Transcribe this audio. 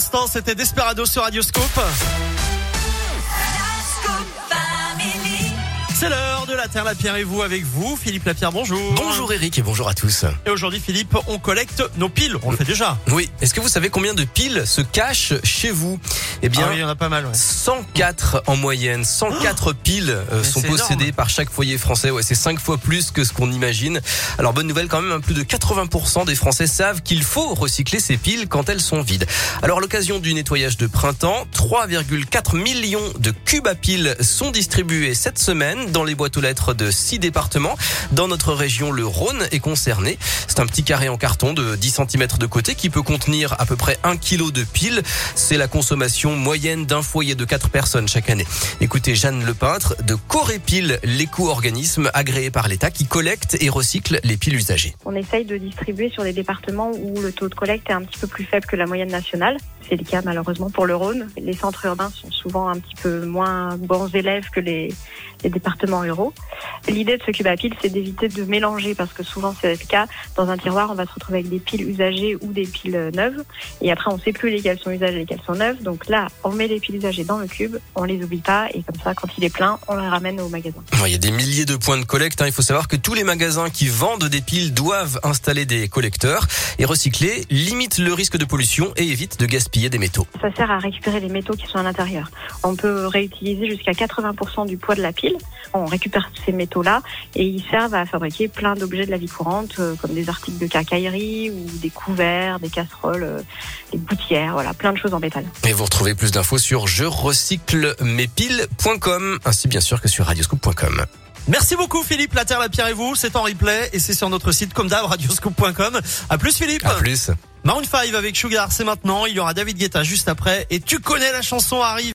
l'instant, c'était Desperado sur Radioscope. C'est l'heure de la Terre Lapierre et vous avec vous, Philippe Lapierre, bonjour. Bonjour Eric et bonjour à tous. Et aujourd'hui, Philippe, on collecte nos piles. On le fait déjà. Oui, est-ce que vous savez combien de piles se cachent chez vous? Eh bien, Ah oui, il y en a pas mal. ouais. 104 en moyenne. 104 piles euh, sont possédées énorme. par chaque foyer français. Ouais, c'est 5 fois plus que ce qu'on imagine. Alors bonne nouvelle quand même, hein, plus de 80% des Français savent qu'il faut recycler ces piles quand elles sont vides. Alors à l'occasion du nettoyage de printemps, 3,4 millions de cubes à piles sont distribués cette semaine dans les boîtes aux lettres de 6 départements. Dans notre région, le Rhône est concerné. C'est un petit carré en carton de 10 cm de côté qui peut contenir à peu près 1 kg de piles. C'est la consommation moyenne d'un foyer de 4 personnes chaque année. Écoutez Jeanne Lepeintre de Corépile, l'éco-organisme agréé par l'État qui collecte et recycle les piles usagées. On essaye de distribuer sur les départements où le taux de collecte est un petit peu plus faible que la moyenne nationale. C'est le cas malheureusement pour le Rhône. Les centres urbains sont souvent un petit peu moins bons élèves que les départements ruraux. L'idée de ce cube à piles, c'est d'éviter de mélanger parce que souvent c'est le cas. Dans un tiroir, on va se retrouver avec des piles usagées ou des piles euh, neuves. Et après, on ne sait plus lesquelles sont usagées et lesquelles sont neuves. Donc là, on met les piles usagées dans le cube, on les oublie pas et comme ça, quand il est plein, on les ramène au magasin. Il y a des milliers de points de collecte. hein. Il faut savoir que tous les magasins qui vendent des piles doivent installer des collecteurs et recycler limite le risque de pollution et évite de gaspiller des métaux. Ça sert à récupérer les métaux qui sont à l'intérieur. On peut réutiliser jusqu'à 80% du poids de la pile. On récupère ces métaux-là et ils servent à fabriquer plein d'objets de la vie courante, euh, comme des articles de quincaillerie ou des couverts, des casseroles, euh, des gouttières, voilà, plein de choses en métal. Et vous retrouvez plus d'infos sur je recycle mes piles.com ainsi bien sûr que sur radioscoop.com. Merci beaucoup, Philippe. La Terre Lapierre et vous, c'est en replay et c'est sur notre site comme d'hab, radioscope.com. À plus, Philippe. À plus. Maroon 5 avec Sugar, c'est maintenant. Il y aura David Guetta juste après. Et tu connais la chanson arrive.